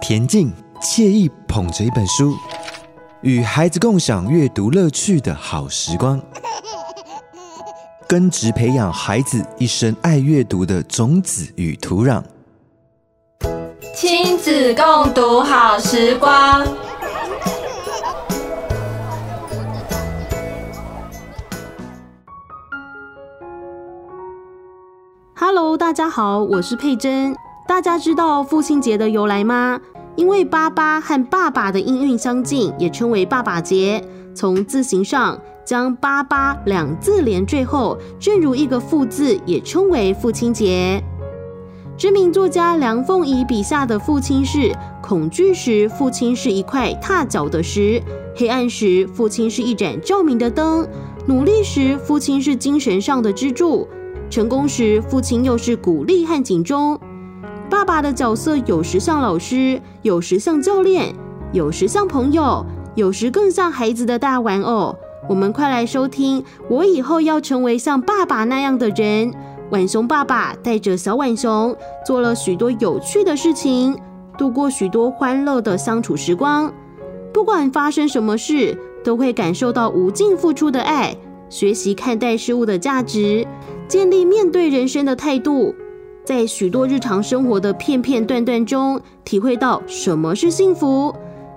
恬静惬意，捧着一本书，与孩子共享阅读乐趣的好时光，根植培养孩子一生爱阅读的种子与土壤。亲子共读好时光。Hello，大家好，我是佩珍。大家知道父亲节的由来吗？因为爸爸和爸爸的音韵相近，也称为爸爸节。从字形上将“爸爸”两字连缀后，正如一个“父”字，也称为父亲节。知名作家梁凤仪笔下的父亲是：恐惧时，父亲是一块踏脚的石；黑暗时，父亲是一盏照明的灯；努力时，父亲是精神上的支柱。成功时，父亲又是鼓励和警钟。爸爸的角色有时像老师，有时像教练，有时像朋友，有时更像孩子的大玩偶。我们快来收听，我以后要成为像爸爸那样的人。浣熊爸爸带着小浣熊做了许多有趣的事情，度过许多欢乐的相处时光。不管发生什么事，都会感受到无尽付出的爱，学习看待事物的价值。建立面对人生的态度，在许多日常生活的片片段段中，体会到什么是幸福。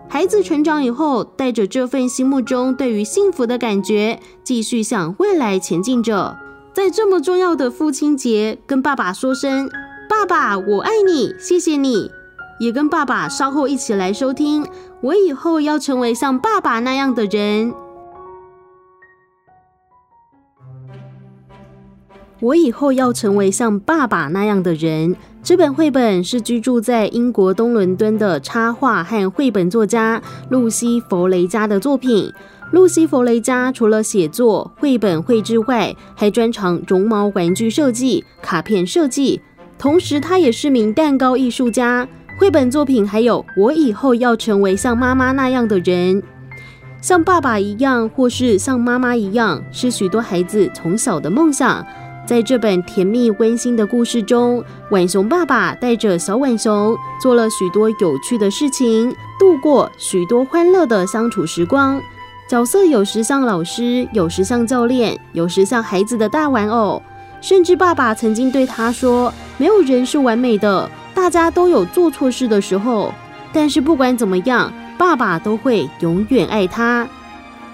孩子成长以后，带着这份心目中对于幸福的感觉，继续向未来前进着。在这么重要的父亲节，跟爸爸说声“爸爸，我爱你，谢谢你”，也跟爸爸稍后一起来收听。我以后要成为像爸爸那样的人。我以后要成为像爸爸那样的人。这本绘本是居住在英国东伦敦的插画和绘本作家露西·弗雷加的作品。露西·弗雷加除了写作、绘本绘制外，还专长绒毛玩具设计、卡片设计，同时她也是名蛋糕艺术家。绘本作品还有《我以后要成为像妈妈那样的人》，像爸爸一样，或是像妈妈一样，是许多孩子从小的梦想。在这本甜蜜温馨的故事中，浣熊爸爸带着小浣熊做了许多有趣的事情，度过许多欢乐的相处时光。角色有时像老师，有时像教练，有时像孩子的大玩偶。甚至爸爸曾经对他说：“没有人是完美的，大家都有做错事的时候。但是不管怎么样，爸爸都会永远爱他。”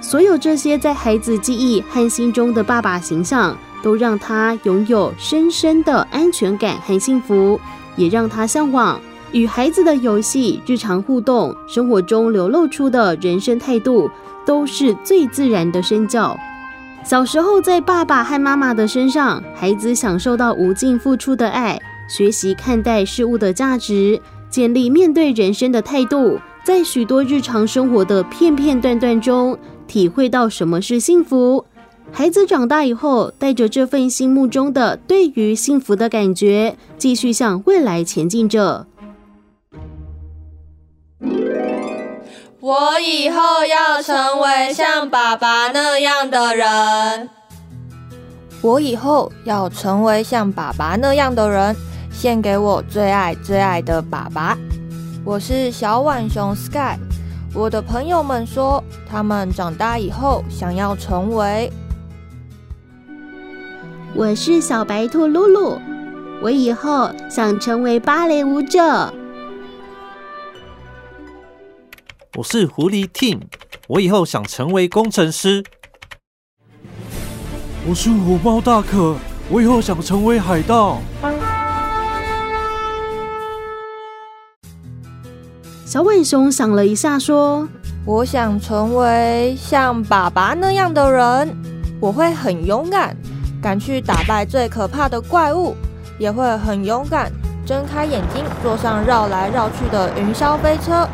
所有这些在孩子记忆和心中的爸爸形象。都让他拥有深深的安全感和幸福，也让他向往与孩子的游戏、日常互动、生活中流露出的人生态度，都是最自然的身教。小时候，在爸爸和妈妈的身上，孩子享受到无尽付出的爱，学习看待事物的价值，建立面对人生的态度，在许多日常生活的片片段段中，体会到什么是幸福。孩子长大以后，带着这份心目中的对于幸福的感觉，继续向未来前进着。我以后要成为像爸爸那样的人。我以后要成为像爸爸那样的人，献给我最爱最爱的爸爸。我是小浣熊 Sky。我的朋友们说，他们长大以后想要成为。我是小白兔露露，我以后想成为芭蕾舞者。我是狐狸 Tim，我以后想成为工程师。我是虎猫大可，我以后想成为海盗。小浣熊想了一下，说：“我想成为像爸爸那样的人，我会很勇敢。”敢去打败最可怕的怪物，也会很勇敢，睁开眼睛坐上绕来绕去的云霄飞车。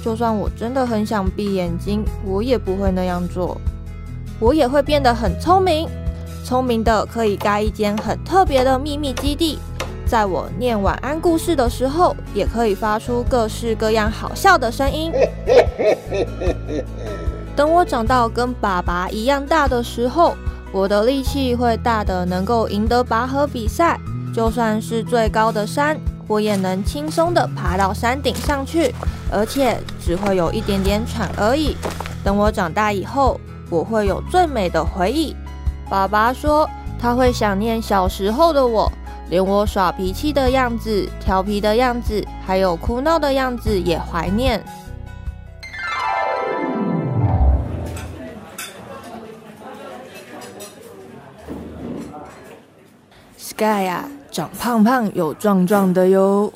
就算我真的很想闭眼睛，我也不会那样做。我也会变得很聪明，聪明的可以盖一间很特别的秘密基地。在我念晚安故事的时候，也可以发出各式各样好笑的声音。等我长到跟爸爸一样大的时候，我的力气会大的能够赢得拔河比赛，就算是最高的山，我也能轻松的爬到山顶上去，而且只会有一点点喘而已。等我长大以后，我会有最美的回忆。爸爸说他会想念小时候的我，连我耍脾气的样子、调皮的样子，还有哭闹的样子也怀念。Sky 呀，长胖胖又壮壮的哟。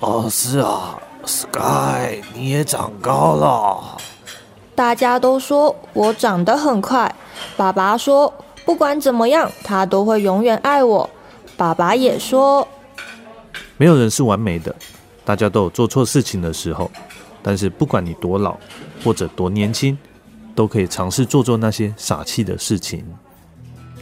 哦，是啊，Sky，你也长高了。大家都说我长得很快。爸爸说，不管怎么样，他都会永远爱我。爸爸也说，没有人是完美的，大家都有做错事情的时候。但是不管你多老或者多年轻，都可以尝试做做那些傻气的事情。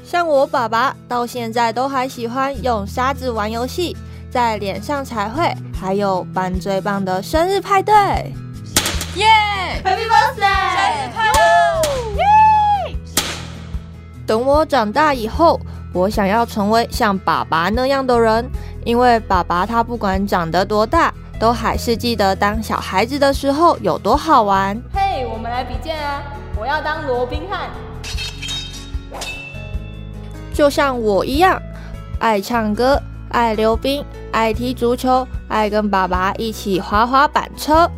像我爸爸到现在都还喜欢用沙子玩游戏，在脸上彩绘，还有办最棒的生日派对。耶！Happy birthday！生日快乐！耶！等我长大以后，我想要成为像爸爸那样的人，因为爸爸他不管长得多大，都还是记得当小孩子的时候有多好玩。嘿，我们来比剑啊！我要当罗宾汉。就像我一样，爱唱歌，爱溜冰，爱踢足球，爱跟爸爸一起滑滑板车。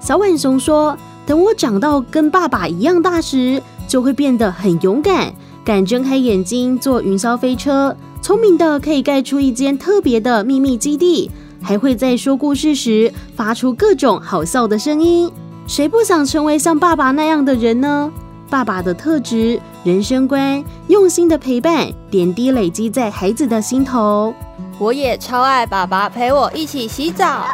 小浣熊说：“等我长到跟爸爸一样大时，就会变得很勇敢，敢睁开眼睛坐云霄飞车，聪明的可以盖出一间特别的秘密基地，还会在说故事时发出各种好笑的声音。谁不想成为像爸爸那样的人呢？”爸爸的特质、人生观、用心的陪伴，点滴累积在孩子的心头。我也超爱爸爸陪我一起洗澡。